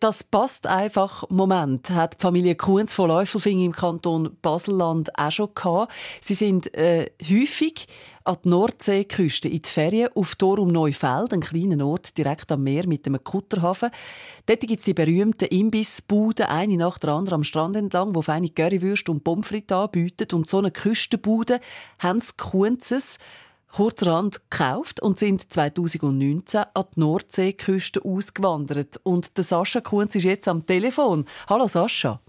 Das passt einfach. Moment hat die Familie Kunz von Läufelfing im Kanton Baselland auch schon gehabt. Sie sind äh, häufig an die Nordseeküste in die Ferien auf Torum Neufeld, einen kleinen Ort direkt am Meer mit einem Kutterhafen. Dort gibt es die berühmten Imbissbuden, eine nach der anderen am Strand entlang, wo feine Currywürste und Pommes frites anbieten. Und so eine Küstenbude haben sie Kunzes kurzerhand gekauft und sind 2019 an die Nordseeküste ausgewandert. Und der Sascha Kunz ist jetzt am Telefon. Hallo Sascha.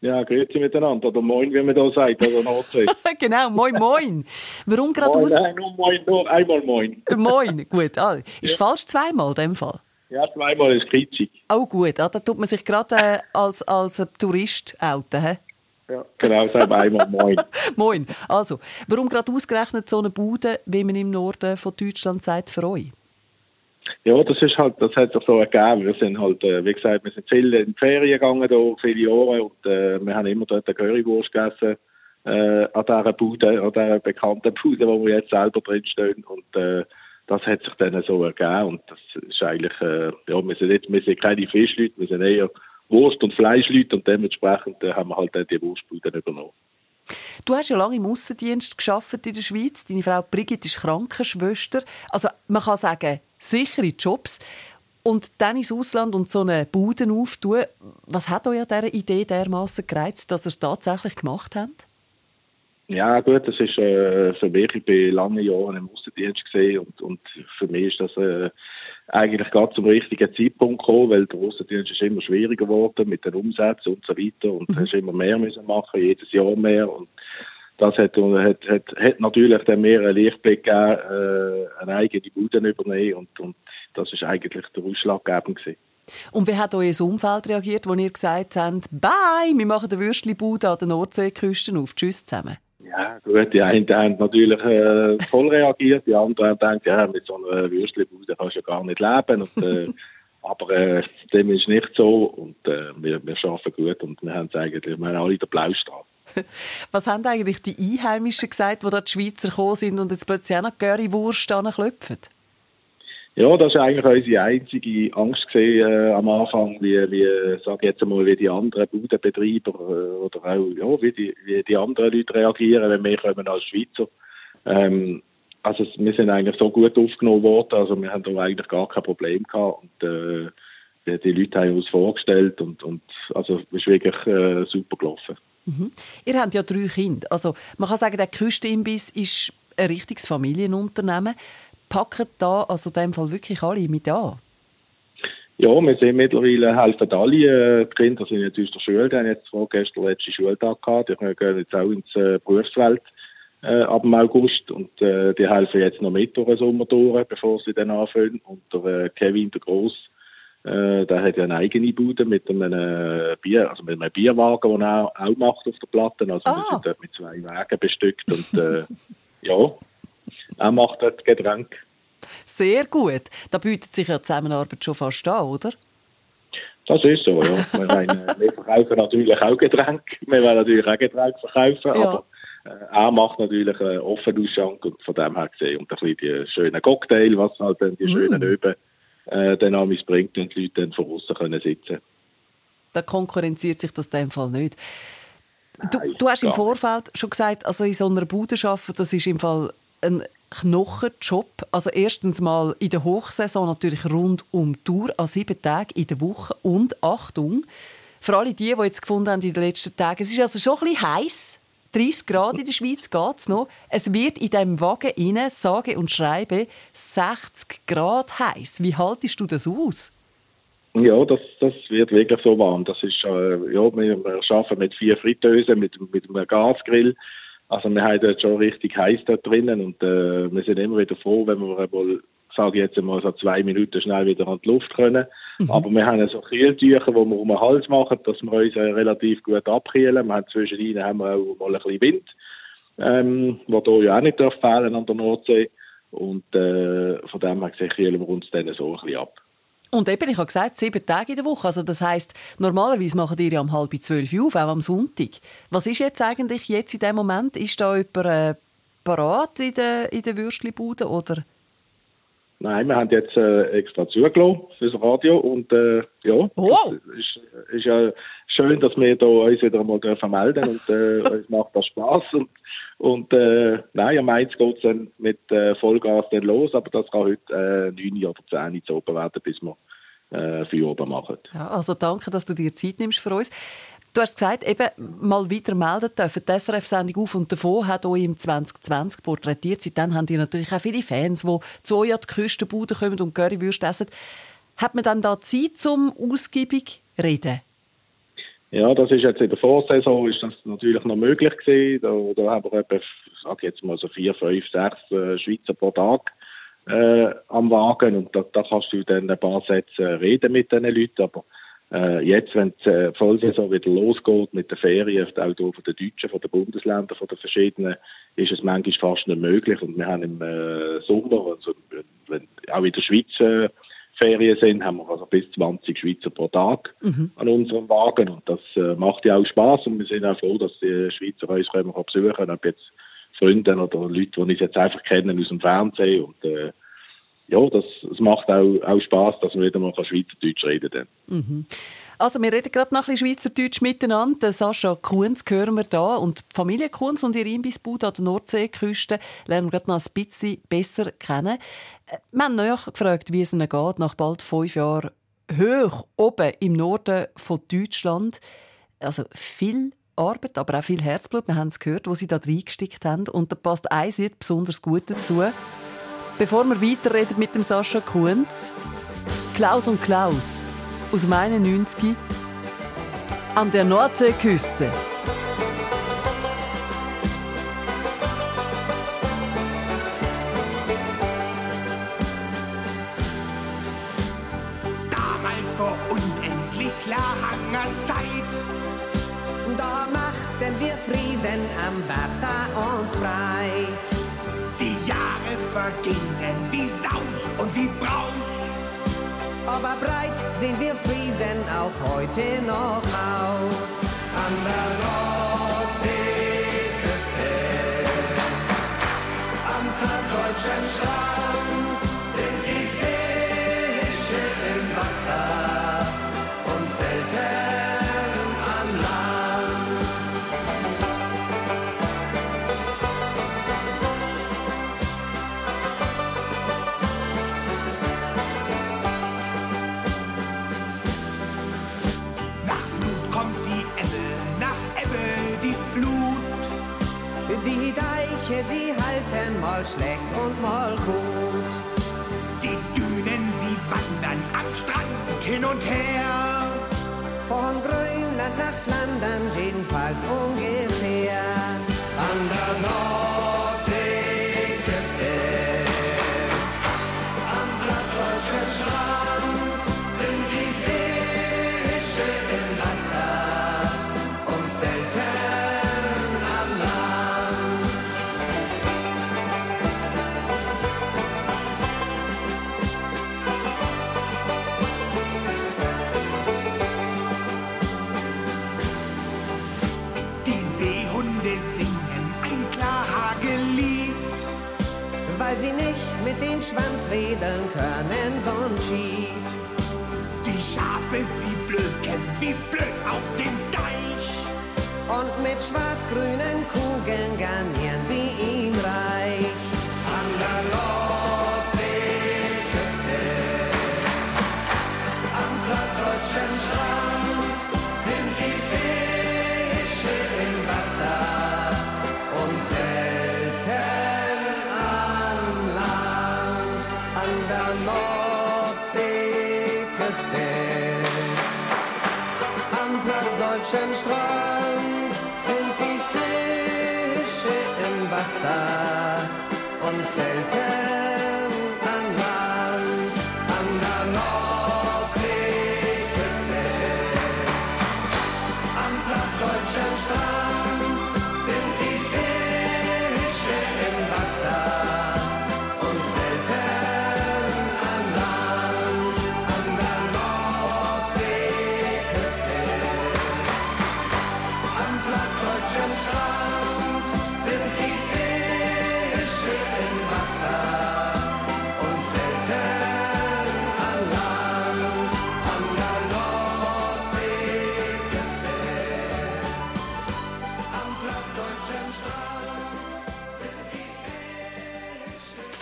Ja, grüezi miteinander. Oder moin, wie man da sagt, also Nordsee. genau, moin, moin. Warum gerade aus... Nein, nur moin, nur einmal moin. moin, gut. Ah, ist ja. falsch zweimal in dem Fall? Ja, zweimal ist kitschig. Oh gut, ah, da tut man sich gerade äh, als, als Tourist outen, he? Ja, genau, sagen wir einmal Moin. Moin. Also, warum gerade ausgerechnet so eine Bude, wie man im Norden von Deutschland sagt, für euch? Ja, das ist halt, das hat sich so ergeben. Wir sind halt, äh, wie gesagt, wir sind viel in die Ferien gegangen, da, viele Jahre, und äh, wir haben immer dort eine Currywurst gegessen, äh, an dieser Bude, an dieser bekannten Bude, wo wir jetzt selber drin stehen, und äh, das hat sich dann so ergeben, und das ist eigentlich, äh, ja, wir sind jetzt, wir sind keine Fischleute, wir sind eher Wurst- und Fleischleute und dementsprechend äh, haben wir halt dann die Wurstbuden übernommen. Du hast ja lange im Aussendienst geschafft in der Schweiz. Deine Frau Brigitte ist Krankenschwester. Also man kann sagen, sichere Jobs. Und dann ins Ausland und so eine Bude auftun. Was hat euch an dieser Idee dermaßen gereizt, dass ihr es tatsächlich gemacht habt? Ja, gut, das ist äh, für mich, ich bin lange Jahre im Aussendienst gesehen und, und für mich ist das äh, eigentlich gerade zum richtigen Zeitpunkt gekommen, weil der Aussendienst ist immer schwieriger geworden mit den Umsätzen und so weiter und mhm. hast immer mehr müssen machen, jedes Jahr mehr und das hat, hat, hat, hat natürlich dann mehr einen Lichtblick gegeben, äh, eine eigene Bude übernehmen und, und das ist eigentlich der Ausschlaggebend gewesen. Und wie hat euer Umfeld reagiert, als ihr gesagt habt, bye, wir machen den Würstli-Bude an der Nordseeküste auf, tschüss zusammen? Ja, gut, die einen haben natürlich äh, voll reagiert, die anderen haben gedacht, ja, mit so einer Würstchenbude kannst du ja gar nicht leben. Und, äh, aber äh, dem ist nicht so und äh, wir, wir arbeiten gut und wir haben es eigentlich, wir haben alle den Blaustall. Was haben eigentlich die Einheimischen gesagt, die da die Schweizer gekommen sind und jetzt plötzlich auch noch Currywurst klopfen? Ja, das war eigentlich unsere einzige Angst gewesen, äh, am Anfang, wie, wie, sag jetzt einmal, wie die anderen Budenbetreiber äh, oder auch, ja, wie die, wie die anderen Leute reagieren, wenn wir kommen als Schweizer. Ähm, also, wir sind eigentlich so gut aufgenommen worden, also wir haben da eigentlich gar kein Problem gehabt und, äh, die, die Leute haben uns vorgestellt und, und, also, es ist wirklich, äh, super gelaufen. Mhm. Ihr habt ja drei Kinder. Also, man kann sagen, der Küstenimbiss ist ein richtiges Familienunternehmen packen da also in dem Fall wirklich alle mit an? Ja, wir sehen mittlerweile helfen alle. Äh, die Kinder sind jetzt aus der Schule, die haben jetzt vorgestern den letzten Schultag gehabt. Die gehen jetzt auch ins äh, Berufswelt äh, ab dem August und äh, die helfen jetzt noch mit durch den Sommer durch, bevor sie dann anfangen. Und der äh, Kevin, der Gross, äh, der hat ja eine eigene Bude mit einem äh, Bier, also mit einem Bierwagen, den er auch, auch macht auf der Platte. Also ah. wir sind dort mit zwei Wagen bestückt und äh, ja, er macht dort Getränk. Sehr gut. Da bietet sich ja die Zusammenarbeit schon fast an, oder? Das ist so, ja. wir, meine, wir verkaufen natürlich auch Getränke. Wir wollen natürlich auch Getränke verkaufen, ja. aber äh, er macht natürlich einen offenen Ausschank und von dem her gesehen und ein bisschen die schönen Cocktail, was halt dann die mm. schönen Öben äh, dann an bringt und die Leute dann von außen können sitzen. Da konkurrenziert sich das in dem Fall nicht. Du, du hast im Vorfeld schon gesagt, also in so einer Bude arbeiten, das ist im Fall ein Knochenjob. Also erstens mal in der Hochsaison natürlich rund um die Tour, an sieben Tagen in der Woche. Und Achtung, für alle die, die jetzt gefunden haben in den letzten Tagen, es ist also schon ein bisschen heiß. 30 Grad in der Schweiz geht es noch. Es wird in diesem Wagen innen, sage und schreibe, 60 Grad heiß. Wie haltest du das aus? Ja, das, das wird wirklich so warm. Das ist, äh, ja, wir, wir arbeiten mit vier Fritteusen, mit, mit einem Gasgrill. Also wir haben dort schon richtig heiß dort drinnen und äh, wir sind immer wieder froh, wenn wir mal, sage ich jetzt mal, so zwei Minuten schnell wieder an die Luft können. Mhm. Aber wir haben so Kühltücher, die wir um den Hals machen, dass wir uns äh, relativ gut abkühlen. Wir haben zwischendrin haben wir auch mal ein bisschen Wind, ähm, wo hier ja auch nicht darf fehlen an der Nordsee. Und äh, von dem her gesehen kühlen wir uns dann so ein bisschen ab. Und eben, ich habe gesagt, sieben Tage in der Woche. Also das heisst, normalerweise machen ihr ja um halb zwölf auf, auch am Sonntag. Was ist jetzt eigentlich jetzt in dem Moment? Ist da jemand äh, parat in der, in der Würstchenbude oder? Nein, wir haben jetzt äh, extra zugelassen fürs Radio und äh, ja, oh. es ist, ist ja schön, dass wir da uns wieder einmal melden und äh, uns macht das Spaß und und äh, nein, am Mainz geht es dann mit äh, Vollgas dann los, aber das kann heute äh, 9 oder 10 Uhr oben werden, bis wir äh, oben machen. Ja, also danke, dass du dir Zeit nimmst für uns. Du hast gesagt, eben mal weiter melden dürfen. Die SRF-Sendung «Auf und davon» hat euch im 2020 porträtiert. Seitdem haben ihr natürlich auch viele Fans, die zu euch an die Küstenbude kommen und Currywürste essen. Hat man dann da Zeit, zum ausgiebig reden? Ja, das ist jetzt in der Vorsaison ist das natürlich noch möglich gewesen. Da, da haben wir etwa, ich sage jetzt mal so vier, fünf, sechs äh, Schweizer pro Tag äh, am Wagen. Und da, da kannst du dann ein paar Sätze reden mit diesen Leuten, aber äh, jetzt, wenn die äh, Vollsaison wieder losgeht mit den Ferien, auch hier von den Deutschen, von den Bundesländern, von den verschiedenen, ist es manchmal fast nicht möglich. Und wir haben im äh, Sommer, also wenn, auch in der Schweiz äh, Ferien sind, haben wir also bis 20 Schweizer pro Tag mhm. an unserem Wagen. Und das äh, macht ja auch Spaß und wir sind auch froh, dass die Schweizer uns können besuchen ob jetzt Freunde oder Leute, die uns jetzt einfach kennen aus dem Fernsehen. Und äh, ja, das, das macht auch, auch Spaß, dass wir wieder mal Schweizerdeutsch reden können. Mhm. Also wir reden gerade noch ein bisschen Schweizerdeutsch miteinander. Sascha Kunz hören wir da und die Familie Kunz und ihr Imbissbude an der Nordseeküste lernen wir gerade noch ein bisschen besser kennen. Äh, wir haben nachgefragt, wie es ihnen geht, nach bald fünf Jahren hoch oben im Norden von Deutschland. Also viel Arbeit, aber auch viel Herzblut. Wir haben es gehört, wo sie da reingestickt haben. Und da passt ein Lied besonders gut dazu. Bevor wir weiterreden mit dem Sascha Kunz, Klaus und Klaus aus dem 91 an der Nordseeküste. Damals vor unendlich langer Zeit, da machten wir Friesen am Wasser uns breit. Vergingen wie Saus und wie Braus. Aber breit sehen wir Friesen auch heute noch aus. An der Nordseeküste, am plattdeutschen Strand Halten mal schlecht und mal gut. Die Dünen, sie wandern am Strand hin und her. Von Grönland nach Flandern, jedenfalls ungefähr. Wedeln können, so'n Schied. Die Schafe, sie blöken wie blöd auf dem Deich. Und mit schwarz-grünen Kugeln garnieren sie ihn reich. An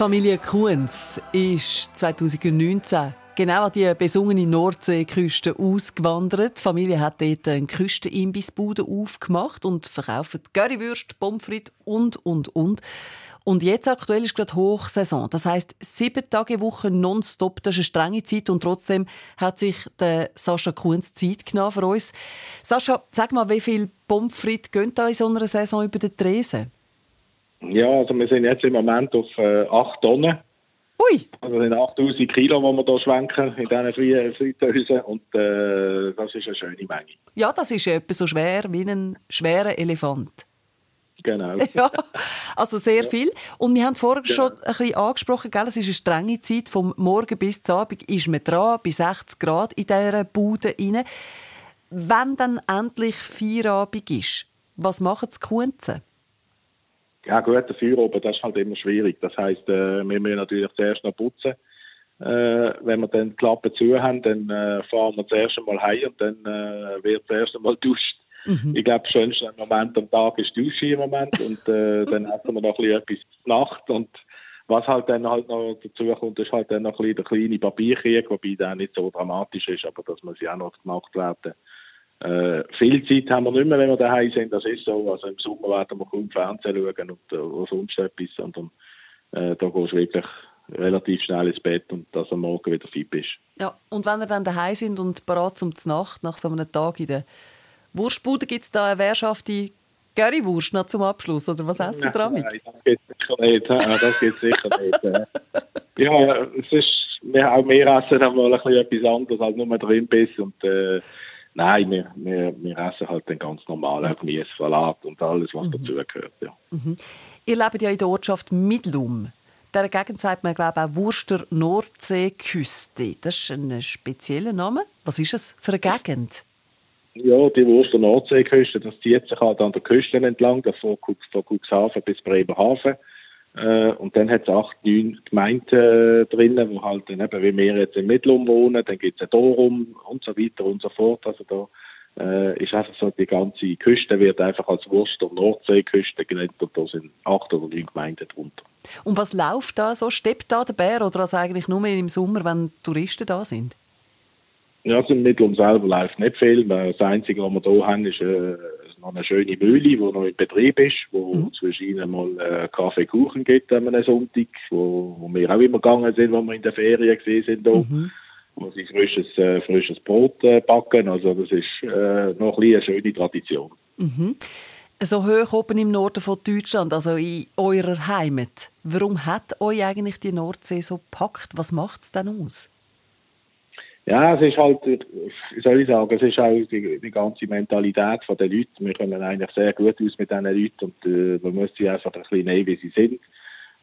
Familie Kuhns ist 2019 genau an die besungene Nordseeküste ausgewandert. Die Familie hat dort einen Küstenimbissbude aufgemacht und verkauft Currywürst, Pommes frites und, und, und. Und jetzt aktuell ist gerade Hochsaison. Das heißt sieben Tage Woche nonstop. Das ist eine strenge Zeit und trotzdem hat sich der Sascha Kunz Zeit genommen für uns. Sascha, sag mal, wie viel Pommes frites gehen da in so einer Saison über den Tresen? Ja, also wir sind jetzt im Moment auf äh, 8 Tonnen. Ui! Also sind 8000 Kilo, die wir hier schwenken in diesen Fritteusen und äh, das ist eine schöne Menge. Ja, das ist etwa so schwer wie ein schwerer Elefant. Genau. ja, also sehr viel. Und wir haben vorher genau. schon ein bisschen angesprochen, gell? es ist eine strenge Zeit, vom Morgen bis zum Abend ist man dran, bei 60 Grad in dieser Bude rein. Wenn dann endlich Feierabend ist, was machen die Kunzen? Ja gut, der Feuer oben, das ist halt immer schwierig. Das heisst, äh, wir müssen natürlich zuerst noch putzen. Äh, wenn wir dann die Klappe zu haben, dann äh, fahren wir zuerst einmal heim und dann äh, wird zuerst einmal duscht. Mhm. Ich glaube, das schönste Moment am Tag ist Dusche im Moment und äh, dann hätten wir noch ein bisschen etwas Nacht und was halt dann halt noch dazu kommt, ist halt dann noch ein bisschen der kleine Papierkrieg, wobei der nicht so dramatisch ist, aber das muss ja auch noch gemacht werden. Äh, viel Zeit haben wir nicht mehr, wenn wir daheim sind. Das ist so. Also im Sommer werden wir kaum Fernsehen schauen und äh, sonst etwas, sondern äh, da gehst du wirklich relativ schnell ins Bett und dass du am Morgen wieder fit bist. Ja, und wenn wir dann daheim sind und bereit zum Nacht nach so einem Tag in der Wurstbude, gibt es da eine wehrschafte Currywurst noch zum Abschluss, oder was essen Sie damit? Nein, das geht sicher nicht. Das geht sicher nicht. ja, es ist, wir, auch wir essen einmal ein bisschen etwas anderes als nur drin bist und äh, Nein, wir, wir, wir essen halt den ganz normalen Gemüse, Salat und alles, was mhm. dazugehört. Ja. Mhm. Ihr lebt ja in der Ortschaft Midlum. Der Gegend sagt man, glaube ich, auch Wurster Nordseeküste. Das ist ein spezieller Name. Was ist es für eine Gegend? Ja, die Wurster Nordseeküste, das zieht sich halt an der Küste entlang, von, von Cuxhaven bis Bremerhaven. Äh, und dann hat es acht, neun Gemeinden äh, drinnen, wo halt dann eben, wie wir jetzt in Mittelum wohnen, dann gibt es ein Dorum und so weiter und so fort. Also da äh, ist einfach so, die ganze Küste wird einfach als Wurst- und Nordseeküste genannt und da sind acht oder neun Gemeinden drunter. Und was läuft da so? Steppt da der Bär oder also eigentlich nur im Sommer, wenn Touristen da sind? Ja, also im Mittelum selber läuft nicht viel. Das Einzige, was wir hier haben, ist äh, noch eine schöne Mühle, die noch in Betrieb ist, wo mhm. zwischen ihnen mal äh, Kaffee Kuchen gibt an einem Sonntag, wo, wo wir auch immer gegangen sind, wo wir in der Ferien gesehen sind. Hier. Mhm. Wo sie frisches, äh, frisches Brot äh, backen. Also das ist äh, noch ein eine schöne Tradition. Mhm. So hoch oben im Norden von Deutschland, also in eurer Heimat. Warum hat euch eigentlich die Nordsee so gepackt? Was macht es denn aus? Ja, es ist halt, wie soll ich sagen, es ist auch die, die ganze Mentalität der Leute. Wir kommen eigentlich sehr gut aus mit diesen Leuten und äh, man muss sie einfach ein bisschen nehmen, wie sie sind.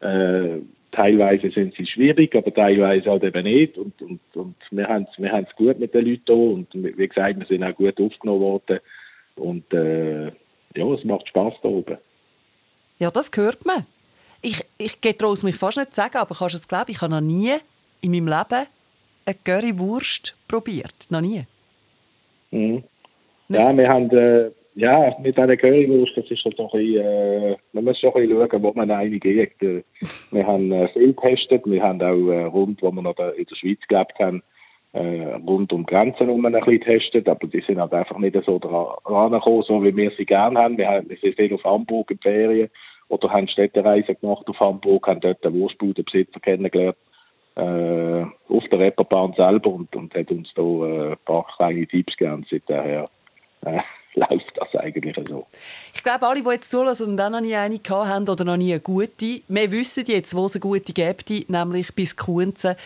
Äh, teilweise sind sie schwierig, aber teilweise halt eben nicht. Und, und, und wir haben es wir haben's gut mit den Leuten hier und wie gesagt, wir sind auch gut aufgenommen worden. Und äh, ja, es macht Spass da oben. Ja, das hört man. Ich, ich gehe mich fast nicht sagen, aber kannst du es glauben, ich habe noch nie in meinem Leben eine Currywurst probiert? Noch nie? Mhm. Ja, wir haben, äh, ja, mit dieser Currywurst, das ist halt ein bisschen, äh, man muss schon ein bisschen schauen, wo man eine geht. Äh, wir haben äh, viel getestet, wir haben auch äh, rund, wo wir noch in der Schweiz gelebt haben, äh, rund um Grenzen herum ein bisschen getestet, aber die sind halt einfach nicht so rangekommen, so wie wir sie gerne haben. Wir, haben, wir sind viel auf Hamburg in Ferien oder haben Städtereisen gemacht auf Hamburg, haben dort den Wurstbudenbesitzer kennengelernt äh, auf der Rapperbahn selber und, und hat uns da äh, ein paar kleine Tipps gegeben. Seither äh, läuft das eigentlich so. Ich glaube, alle, die jetzt zulassen und dann noch nie eine haben oder noch nie eine gute, wir wissen jetzt, wo es eine gute gibt, nämlich bis Kuenzen,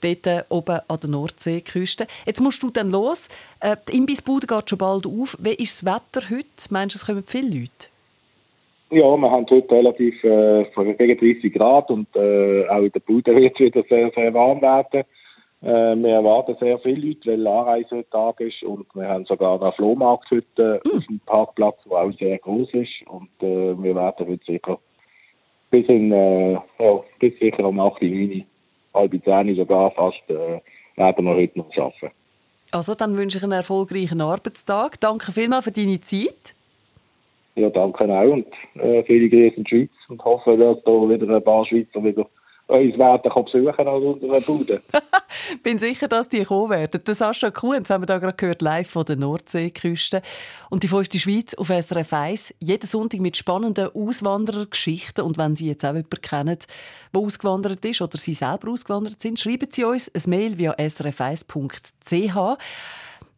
dort oben an der Nordseeküste. Jetzt musst du dann los. Äh, die Imbissbude geht schon bald auf. Wie ist das Wetter heute? Meinst du, es kommen viele Leute? Ja, wir haben heute relativ äh, gegen 30 Grad und äh, auch in der Bude wird es wieder sehr, sehr warm werden. Äh, wir erwarten sehr viele Leute, weil Anreise heute Tag ist und wir haben sogar einen Flohmarkt heute mhm. auf dem Parkplatz, der auch sehr groß ist und äh, wir werden heute sicher bis in, äh, ja, bis sicher um 8, 9, halb 10 sogar fast, äh, werden wir heute noch arbeiten. Also, dann wünsche ich einen erfolgreichen Arbeitstag. Danke vielmals für deine Zeit. Ja, danke auch und äh, viele Grüße in die Schweiz und hoffe, dass da wieder ein paar Schweizer wieder uns werden besuchen an unserer Bude. bin sicher, dass die kommen werden. Der Sascha Kuhn, haben wir da gerade gehört, live von der Nordseeküste. Und die fünfte Schweiz auf SRF 1. Jeden Sonntag mit spannenden Auswanderergeschichten. Und wenn Sie jetzt auch jemanden kennen, der ausgewandert ist oder Sie selber ausgewandert sind, schreiben Sie uns ein Mail via srf1.ch.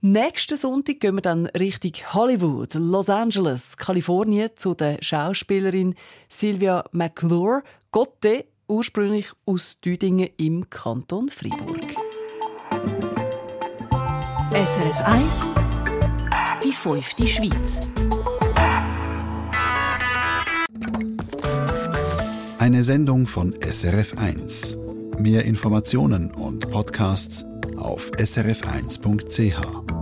Nächsten Sonntag gehen wir dann Richtung Hollywood, Los Angeles, Kalifornien zu der Schauspielerin Sylvia McClure. Gotte ursprünglich aus Düdingen im Kanton Freiburg. SRF 1 Die fünfte Schweiz. Eine Sendung von SRF 1. Mehr Informationen und Podcasts auf srf1.ch.